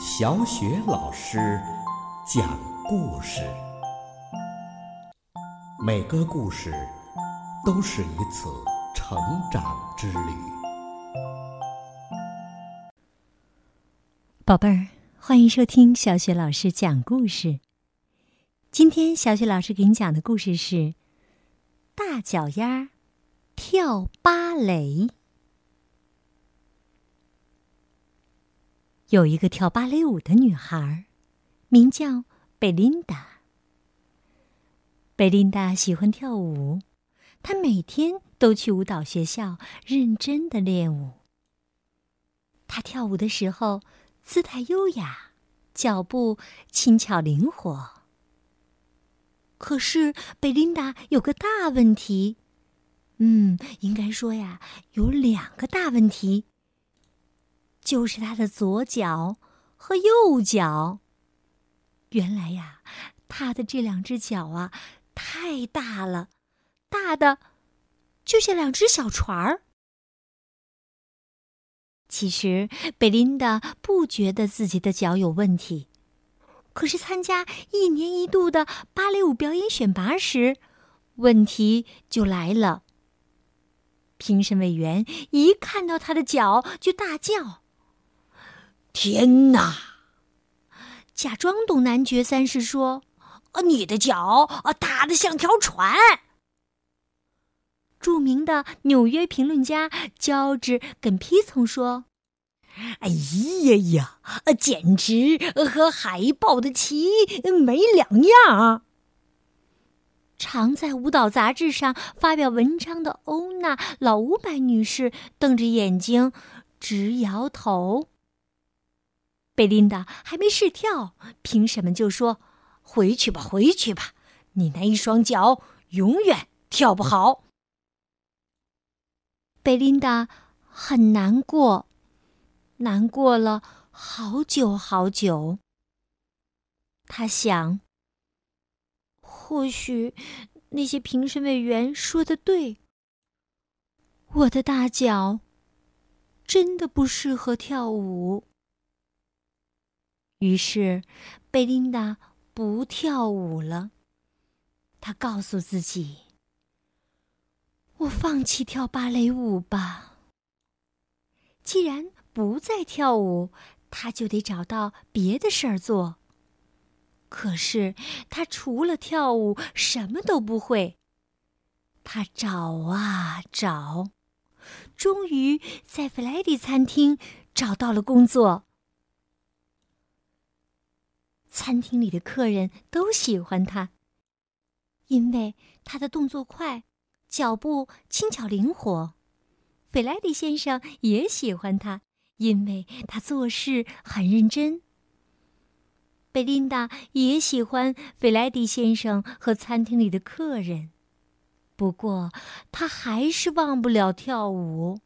小雪老师讲故事，每个故事都是一次成长之旅。宝贝儿，欢迎收听小雪老师讲故事。今天小雪老师给你讲的故事是《大脚丫跳芭蕾》。有一个跳芭蕾舞的女孩，名叫贝琳达。贝琳达喜欢跳舞，她每天都去舞蹈学校认真的练舞。她跳舞的时候姿态优雅，脚步轻巧灵活。可是贝琳达有个大问题，嗯，应该说呀，有两个大问题。就是他的左脚和右脚。原来呀，他的这两只脚啊，太大了，大的就像两只小船儿。其实贝琳达不觉得自己的脚有问题，可是参加一年一度的芭蕾舞表演选拔时，问题就来了。评审委员一看到他的脚就大叫。天哪！假装懂男爵三世说：“啊，你的脚啊，大的像条船。”著名的纽约评论家乔治·耿皮曾说：“哎呀呀，简直和海豹的鳍没两样。”常在舞蹈杂志上发表文章的欧娜·老五百女士瞪着眼睛，直摇头。贝琳达还没试跳，评审们就说：“回去吧，回去吧，你那一双脚永远跳不好。”贝琳达很难过，难过了好久好久。他想：或许那些评审委员说的对，我的大脚真的不适合跳舞。于是，贝琳达不跳舞了。她告诉自己：“我放弃跳芭蕾舞吧。既然不再跳舞，她就得找到别的事儿做。可是，她除了跳舞什么都不会。她找啊找，终于在弗莱迪餐厅找到了工作。”餐厅里的客人都喜欢他，因为他的动作快，脚步轻巧灵活。费莱迪先生也喜欢他，因为他做事很认真。贝琳达也喜欢费莱迪先生和餐厅里的客人，不过他还是忘不了跳舞。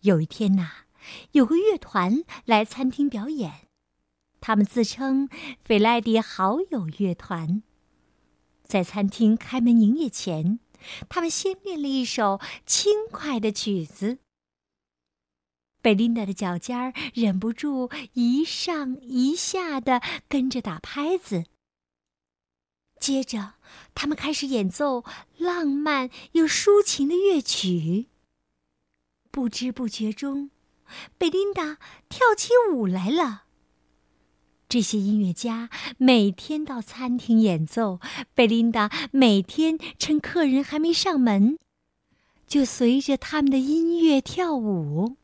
有一天呐，有个乐团来餐厅表演。他们自称“费莱迪好友乐团”。在餐厅开门营业前，他们先练了一首轻快的曲子。贝琳达的脚尖儿忍不住一上一下的跟着打拍子。接着，他们开始演奏浪漫又抒情的乐曲。不知不觉中，贝琳达跳起舞来了。这些音乐家每天到餐厅演奏，贝琳达每天趁客人还没上门，就随着他们的音乐跳舞。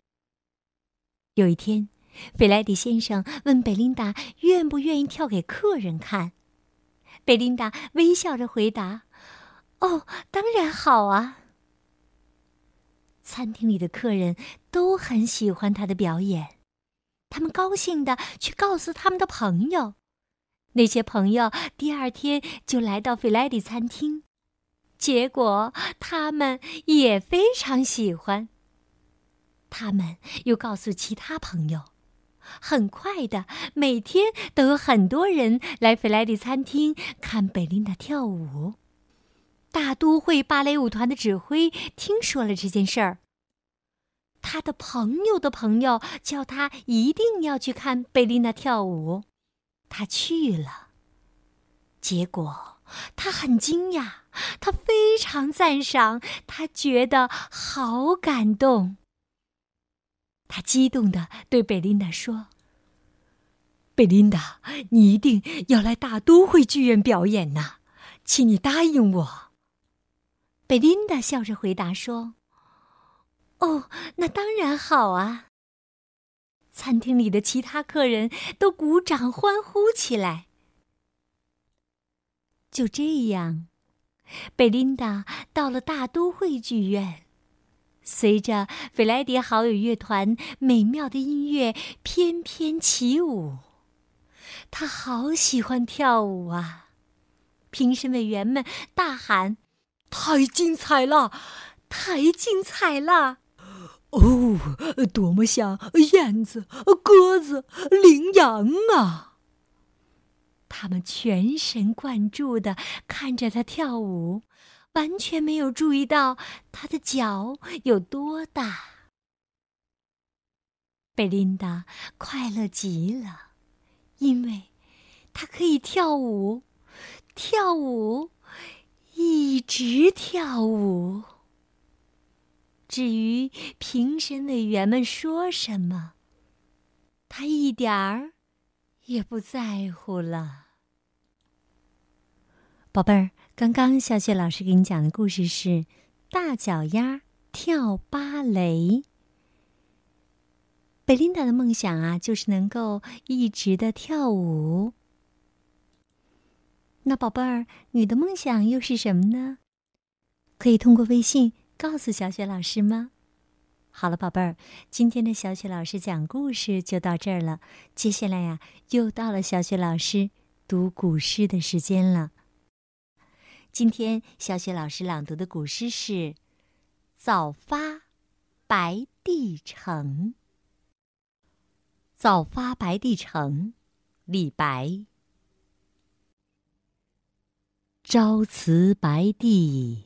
有一天，费莱迪先生问贝琳达愿不愿意跳给客人看，贝琳达微笑着回答：“哦，当然好啊。”餐厅里的客人都很喜欢他的表演。他们高兴的去告诉他们的朋友，那些朋友第二天就来到费莱迪餐厅，结果他们也非常喜欢。他们又告诉其他朋友，很快的，每天都有很多人来费莱迪餐厅看贝琳达跳舞。大都会芭蕾舞团的指挥听说了这件事儿。他的朋友的朋友叫他一定要去看贝琳达跳舞，他去了。结果他很惊讶，他非常赞赏，他觉得好感动。他激动的对贝琳达说：“贝琳达，你一定要来大都会剧院表演呐，请你答应我。”贝琳达笑着回答说：“哦，那当然好啊。”餐厅里的其他客人都鼓掌欢呼起来。就这样，贝琳达到了大都会剧院，随着菲莱迪好友乐团美妙的音乐翩翩起舞。他好喜欢跳舞啊！评审委员们大喊。太精彩了，太精彩了！哦，多么像燕子、鸽子、羚羊啊！他们全神贯注的看着他跳舞，完全没有注意到他的脚有多大。贝琳达快乐极了，因为她可以跳舞，跳舞。一直跳舞。至于评审委员们说什么，他一点儿也不在乎了。宝贝儿，刚刚小雪老师给你讲的故事是《大脚丫跳芭蕾》。贝琳达的梦想啊，就是能够一直的跳舞。那宝贝儿，你的梦想又是什么呢？可以通过微信告诉小雪老师吗？好了，宝贝儿，今天的小雪老师讲故事就到这儿了。接下来呀，又到了小雪老师读古诗的时间了。今天小雪老师朗读的古诗是《早发白帝城》。早发白帝城，李白。朝辞白帝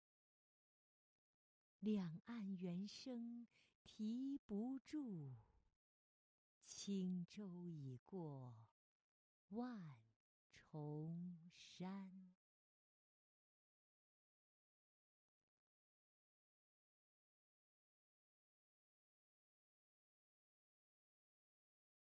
两岸猿声啼不住，轻舟已过万重山。